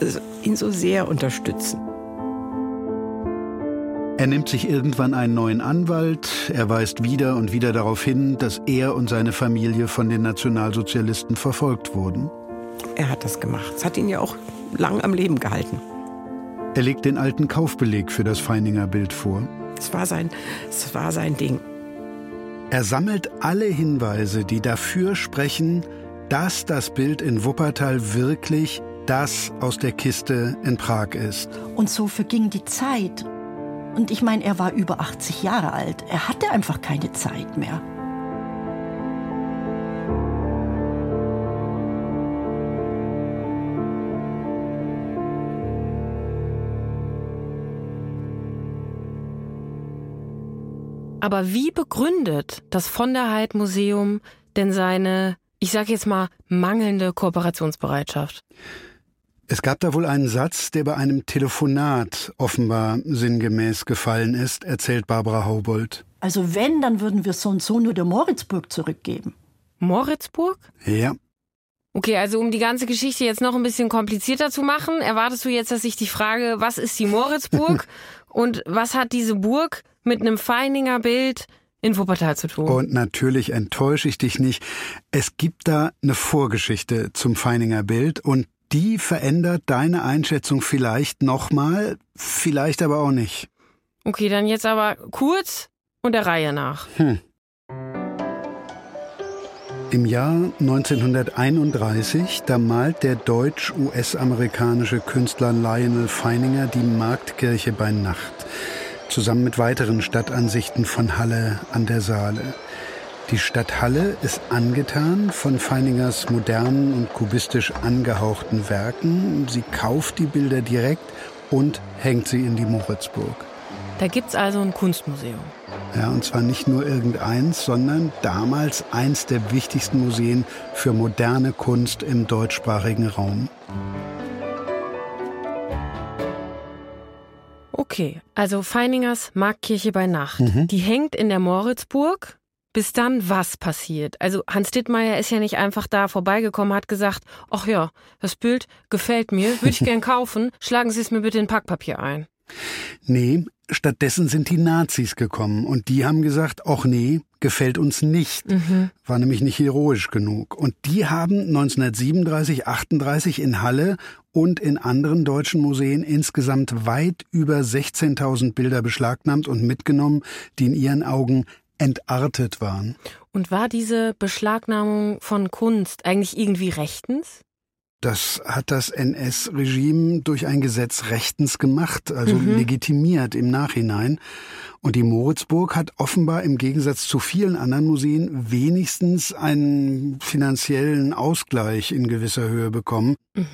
also ihn so sehr unterstützen. Er nimmt sich irgendwann einen neuen Anwalt. Er weist wieder und wieder darauf hin, dass er und seine Familie von den Nationalsozialisten verfolgt wurden. Er hat das gemacht. Es hat ihn ja auch lang am Leben gehalten. Er legt den alten Kaufbeleg für das Feininger Bild vor. Es war sein, es war sein Ding. Er sammelt alle Hinweise, die dafür sprechen, dass das Bild in Wuppertal wirklich das aus der Kiste in Prag ist. Und so verging die Zeit. Und ich meine, er war über 80 Jahre alt. Er hatte einfach keine Zeit mehr. Aber wie begründet das von der Heid Museum denn seine, ich sage jetzt mal, mangelnde Kooperationsbereitschaft? Es gab da wohl einen Satz, der bei einem Telefonat offenbar sinngemäß gefallen ist, erzählt Barbara Haubold. Also wenn, dann würden wir so und so nur der Moritzburg zurückgeben. Moritzburg? Ja. Okay, also um die ganze Geschichte jetzt noch ein bisschen komplizierter zu machen, erwartest du jetzt, dass ich dich frage, was ist die Moritzburg und was hat diese Burg mit einem Feininger Bild in Wuppertal zu tun? Und natürlich enttäusche ich dich nicht. Es gibt da eine Vorgeschichte zum Feininger Bild und die verändert deine Einschätzung vielleicht nochmal, vielleicht aber auch nicht. Okay, dann jetzt aber kurz und der Reihe nach. Hm. Im Jahr 1931, da malt der deutsch-US-amerikanische Künstler Lionel Feininger die Marktkirche bei Nacht, zusammen mit weiteren Stadtansichten von Halle an der Saale. Die Stadt Halle ist angetan von Feiningers modernen und kubistisch angehauchten Werken. Sie kauft die Bilder direkt und hängt sie in die Moritzburg. Da gibt's also ein Kunstmuseum. Ja, und zwar nicht nur irgendeins, sondern damals eins der wichtigsten Museen für moderne Kunst im deutschsprachigen Raum. Okay, also Feiningers Marktkirche bei Nacht. Mhm. Die hängt in der Moritzburg. Bis dann was passiert? Also Hans Dittmeier ist ja nicht einfach da vorbeigekommen, hat gesagt, ach ja, das Bild gefällt mir, würde ich gern kaufen, schlagen Sie es mir bitte in Packpapier ein. Nee, stattdessen sind die Nazis gekommen und die haben gesagt, ach nee, gefällt uns nicht. Mhm. War nämlich nicht heroisch genug. Und die haben 1937, 38 in Halle und in anderen deutschen Museen insgesamt weit über 16.000 Bilder beschlagnahmt und mitgenommen, die in ihren Augen entartet waren. Und war diese Beschlagnahmung von Kunst eigentlich irgendwie rechtens? Das hat das NS-Regime durch ein Gesetz rechtens gemacht, also mhm. legitimiert im Nachhinein. Und die Moritzburg hat offenbar im Gegensatz zu vielen anderen Museen wenigstens einen finanziellen Ausgleich in gewisser Höhe bekommen. Mhm.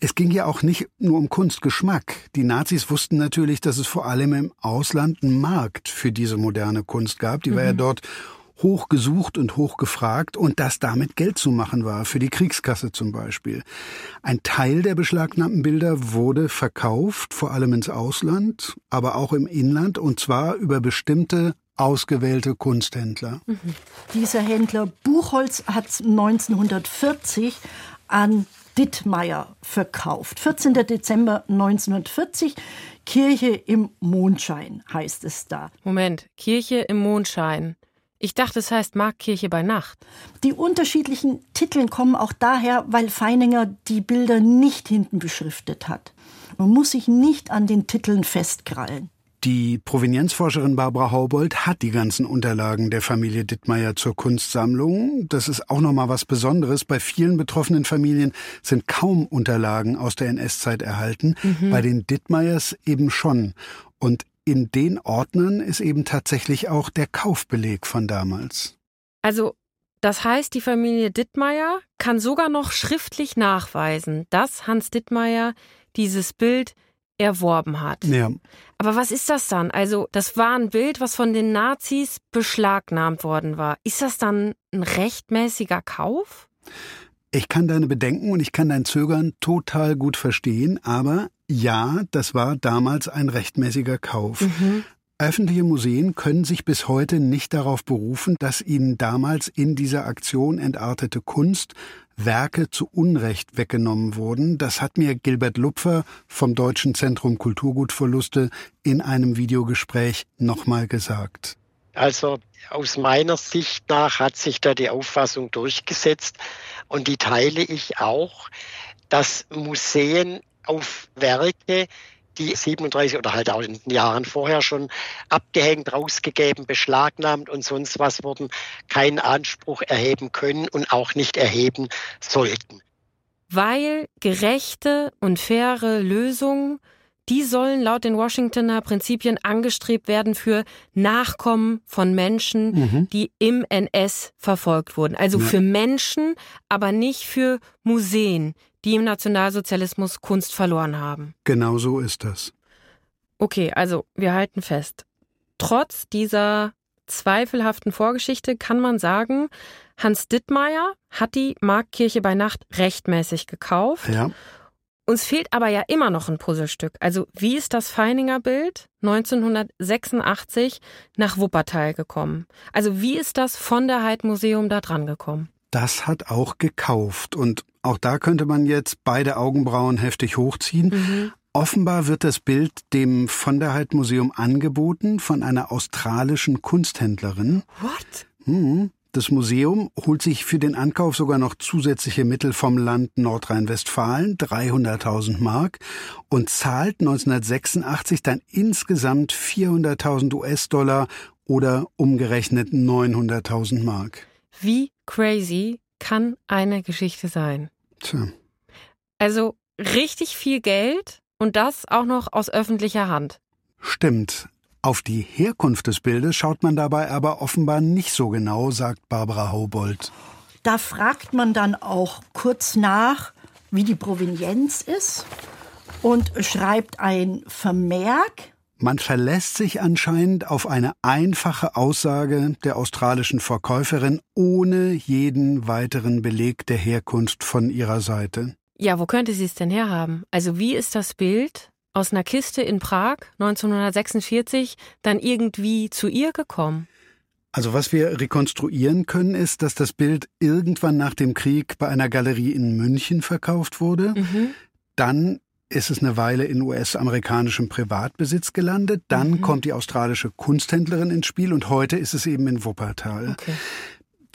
Es ging ja auch nicht nur um Kunstgeschmack. Die Nazis wussten natürlich, dass es vor allem im Ausland einen Markt für diese moderne Kunst gab. Die mhm. war ja mhm. dort hoch gesucht und hoch gefragt und dass damit Geld zu machen war, für die Kriegskasse zum Beispiel. Ein Teil der beschlagnahmten Bilder wurde verkauft, vor allem ins Ausland, aber auch im Inland und zwar über bestimmte ausgewählte Kunsthändler. Mhm. Dieser Händler Buchholz hat 1940 an Dittmeier verkauft. 14. Dezember 1940, Kirche im Mondschein heißt es da. Moment, Kirche im Mondschein. Ich dachte, es heißt Marktkirche bei Nacht. Die unterschiedlichen Titel kommen auch daher, weil Feininger die Bilder nicht hinten beschriftet hat. Man muss sich nicht an den Titeln festkrallen. Die Provenienzforscherin Barbara Haubold hat die ganzen Unterlagen der Familie Dittmeier zur Kunstsammlung. Das ist auch noch mal was Besonderes. Bei vielen betroffenen Familien sind kaum Unterlagen aus der NS-Zeit erhalten. Mhm. Bei den Dittmeiers eben schon. Und in den Ordnern ist eben tatsächlich auch der Kaufbeleg von damals. Also, das heißt, die Familie Dittmeier kann sogar noch schriftlich nachweisen, dass Hans Dittmeier dieses Bild erworben hat. Ja. Aber was ist das dann? Also, das war ein Bild, was von den Nazis beschlagnahmt worden war. Ist das dann ein rechtmäßiger Kauf? Ich kann deine Bedenken und ich kann dein Zögern total gut verstehen, aber ja, das war damals ein rechtmäßiger Kauf. Mhm. Öffentliche Museen können sich bis heute nicht darauf berufen, dass ihnen damals in dieser Aktion entartete Kunst Werke zu Unrecht weggenommen wurden. Das hat mir Gilbert Lupfer vom Deutschen Zentrum Kulturgutverluste in einem Videogespräch nochmal gesagt. Also aus meiner Sicht nach hat sich da die Auffassung durchgesetzt und die teile ich auch, dass Museen auf Werke, die 37 oder halt auch in den Jahren vorher schon abgehängt, rausgegeben, beschlagnahmt und sonst was wurden, keinen Anspruch erheben können und auch nicht erheben sollten. Weil gerechte und faire Lösungen die sollen laut den Washingtoner Prinzipien angestrebt werden für Nachkommen von Menschen, mhm. die im NS verfolgt wurden. Also ja. für Menschen, aber nicht für Museen, die im Nationalsozialismus Kunst verloren haben. Genau so ist das. Okay, also wir halten fest. Trotz dieser zweifelhaften Vorgeschichte kann man sagen, Hans Dittmeier hat die Marktkirche bei Nacht rechtmäßig gekauft. Ja. Uns fehlt aber ja immer noch ein Puzzlestück. Also wie ist das Feininger Bild 1986 nach Wuppertal gekommen? Also wie ist das von der Heidmuseum da dran gekommen? Das hat auch gekauft und auch da könnte man jetzt beide Augenbrauen heftig hochziehen. Mhm. Offenbar wird das Bild dem von der Heidmuseum angeboten von einer australischen Kunsthändlerin. What? Hm. Das Museum holt sich für den Ankauf sogar noch zusätzliche Mittel vom Land Nordrhein-Westfalen, 300.000 Mark, und zahlt 1986 dann insgesamt 400.000 US-Dollar oder umgerechnet 900.000 Mark. Wie crazy kann eine Geschichte sein? Tja. Also richtig viel Geld und das auch noch aus öffentlicher Hand. Stimmt. Auf die Herkunft des Bildes schaut man dabei aber offenbar nicht so genau, sagt Barbara Haubold. Da fragt man dann auch kurz nach, wie die Provenienz ist und schreibt ein Vermerk. Man verlässt sich anscheinend auf eine einfache Aussage der australischen Verkäuferin ohne jeden weiteren Beleg der Herkunft von ihrer Seite. Ja, wo könnte sie es denn herhaben? Also wie ist das Bild aus einer Kiste in Prag 1946 dann irgendwie zu ihr gekommen? Also was wir rekonstruieren können, ist, dass das Bild irgendwann nach dem Krieg bei einer Galerie in München verkauft wurde. Mhm. Dann ist es eine Weile in US-amerikanischem Privatbesitz gelandet. Dann mhm. kommt die australische Kunsthändlerin ins Spiel und heute ist es eben in Wuppertal. Okay.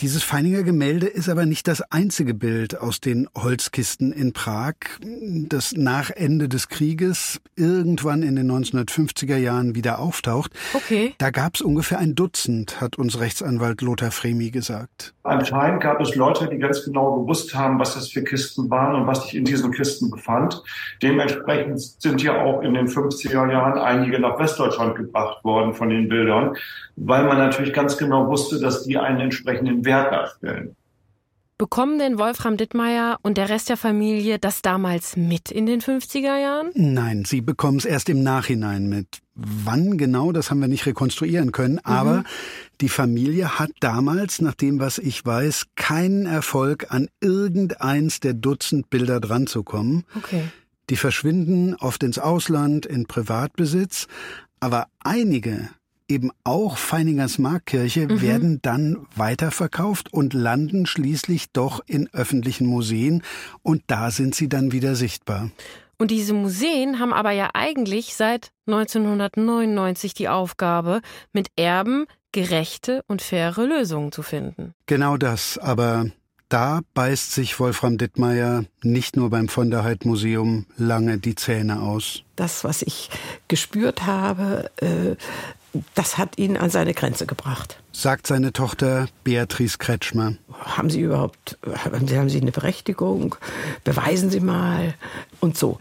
Dieses Feininger Gemälde ist aber nicht das einzige Bild aus den Holzkisten in Prag, das nach Ende des Krieges irgendwann in den 1950er Jahren wieder auftaucht. Okay. Da gab es ungefähr ein Dutzend, hat uns Rechtsanwalt Lothar Fremi gesagt. Anscheinend gab es Leute, die ganz genau gewusst haben, was das für Kisten waren und was sich in diesen Kisten befand. Dementsprechend sind ja auch in den 50er Jahren einige nach Westdeutschland gebracht worden von den Bildern, weil man natürlich ganz genau wusste, dass die einen entsprechenden Wert darstellen. Bekommen denn Wolfram Dittmeier und der Rest der Familie das damals mit in den 50er Jahren? Nein, sie bekommen es erst im Nachhinein mit. Wann genau, das haben wir nicht rekonstruieren können, mhm. aber die Familie hat damals, nach dem, was ich weiß, keinen Erfolg, an irgendeins der Dutzend Bilder dran zu kommen. Okay. Die verschwinden oft ins Ausland, in Privatbesitz, aber einige eben auch Feiningers Markkirche mhm. werden dann weiterverkauft und landen schließlich doch in öffentlichen Museen und da sind sie dann wieder sichtbar. Und diese Museen haben aber ja eigentlich seit 1999 die Aufgabe, mit Erben gerechte und faire Lösungen zu finden. Genau das, aber da beißt sich Wolfram Dittmeier nicht nur beim von der Heid Museum lange die Zähne aus. Das, was ich gespürt habe, äh, das hat ihn an seine Grenze gebracht. Sagt seine Tochter Beatrice Kretschmer. Haben Sie überhaupt, haben Sie, haben Sie eine Berechtigung? Beweisen Sie mal. Und so.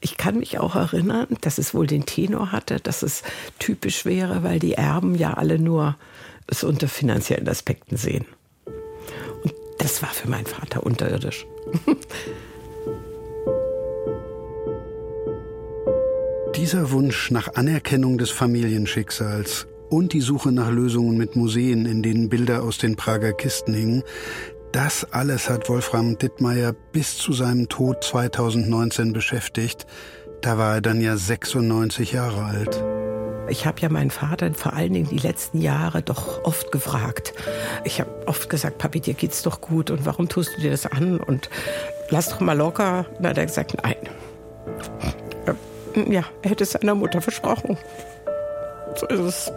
Ich kann mich auch erinnern, dass es wohl den Tenor hatte, dass es typisch wäre, weil die Erben ja alle nur es unter finanziellen Aspekten sehen. Und das war für meinen Vater unterirdisch. Dieser Wunsch nach Anerkennung des Familienschicksals und die Suche nach Lösungen mit Museen, in denen Bilder aus den Prager Kisten hingen, das alles hat Wolfram Dittmeier bis zu seinem Tod 2019 beschäftigt. Da war er dann ja 96 Jahre alt. Ich habe ja meinen Vater vor allen Dingen die letzten Jahre doch oft gefragt. Ich habe oft gesagt, Papi, dir geht's doch gut und warum tust du dir das an und lass doch mal locker. Und dann hat er gesagt, nein. Ja, er hätte es seiner Mutter versprochen. So ist es.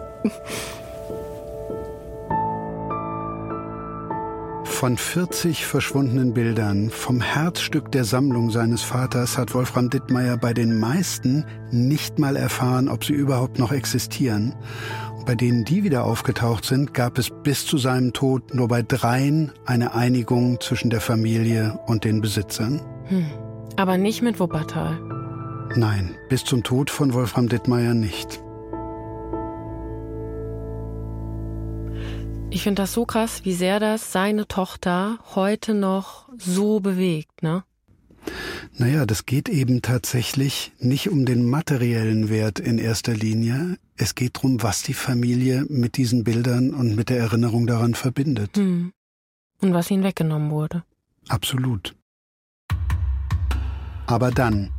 Von 40 verschwundenen Bildern vom Herzstück der Sammlung seines Vaters hat Wolfram Dittmeier bei den meisten nicht mal erfahren, ob sie überhaupt noch existieren. Und bei denen, die wieder aufgetaucht sind, gab es bis zu seinem Tod nur bei dreien eine Einigung zwischen der Familie und den Besitzern. Hm. Aber nicht mit Wuppertal. Nein, bis zum Tod von Wolfram Dittmeier nicht. Ich finde das so krass, wie sehr das seine Tochter heute noch so bewegt, ne? Naja, das geht eben tatsächlich nicht um den materiellen Wert in erster Linie. Es geht darum, was die Familie mit diesen Bildern und mit der Erinnerung daran verbindet. Hm. Und was ihnen weggenommen wurde. Absolut. Aber dann,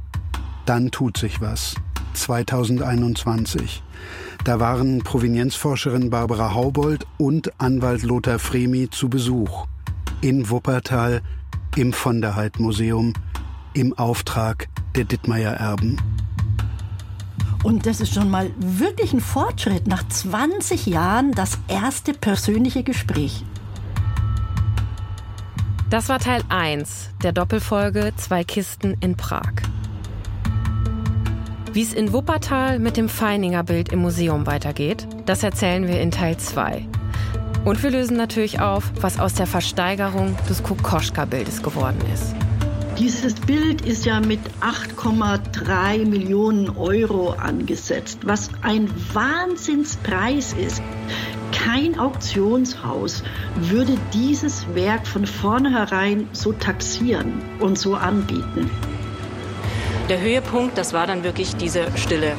dann tut sich was. 2021. Da waren Provenienzforscherin Barbara Haubold und Anwalt Lothar Fremi zu Besuch. In Wuppertal, im Von der Heid Museum, im Auftrag der Dittmeier Erben. Und das ist schon mal wirklich ein Fortschritt. Nach 20 Jahren das erste persönliche Gespräch. Das war Teil 1 der Doppelfolge Zwei Kisten in Prag. Wie es in Wuppertal mit dem Feininger Bild im Museum weitergeht, das erzählen wir in Teil 2. Und wir lösen natürlich auf, was aus der Versteigerung des Kokoschka-Bildes geworden ist. Dieses Bild ist ja mit 8,3 Millionen Euro angesetzt, was ein Wahnsinnspreis ist. Kein Auktionshaus würde dieses Werk von vornherein so taxieren und so anbieten. Der Höhepunkt, das war dann wirklich diese Stille.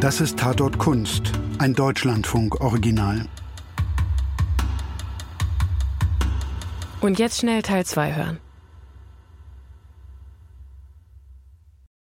Das ist Tatort Kunst, ein Deutschlandfunk-Original. Und jetzt schnell Teil 2 hören.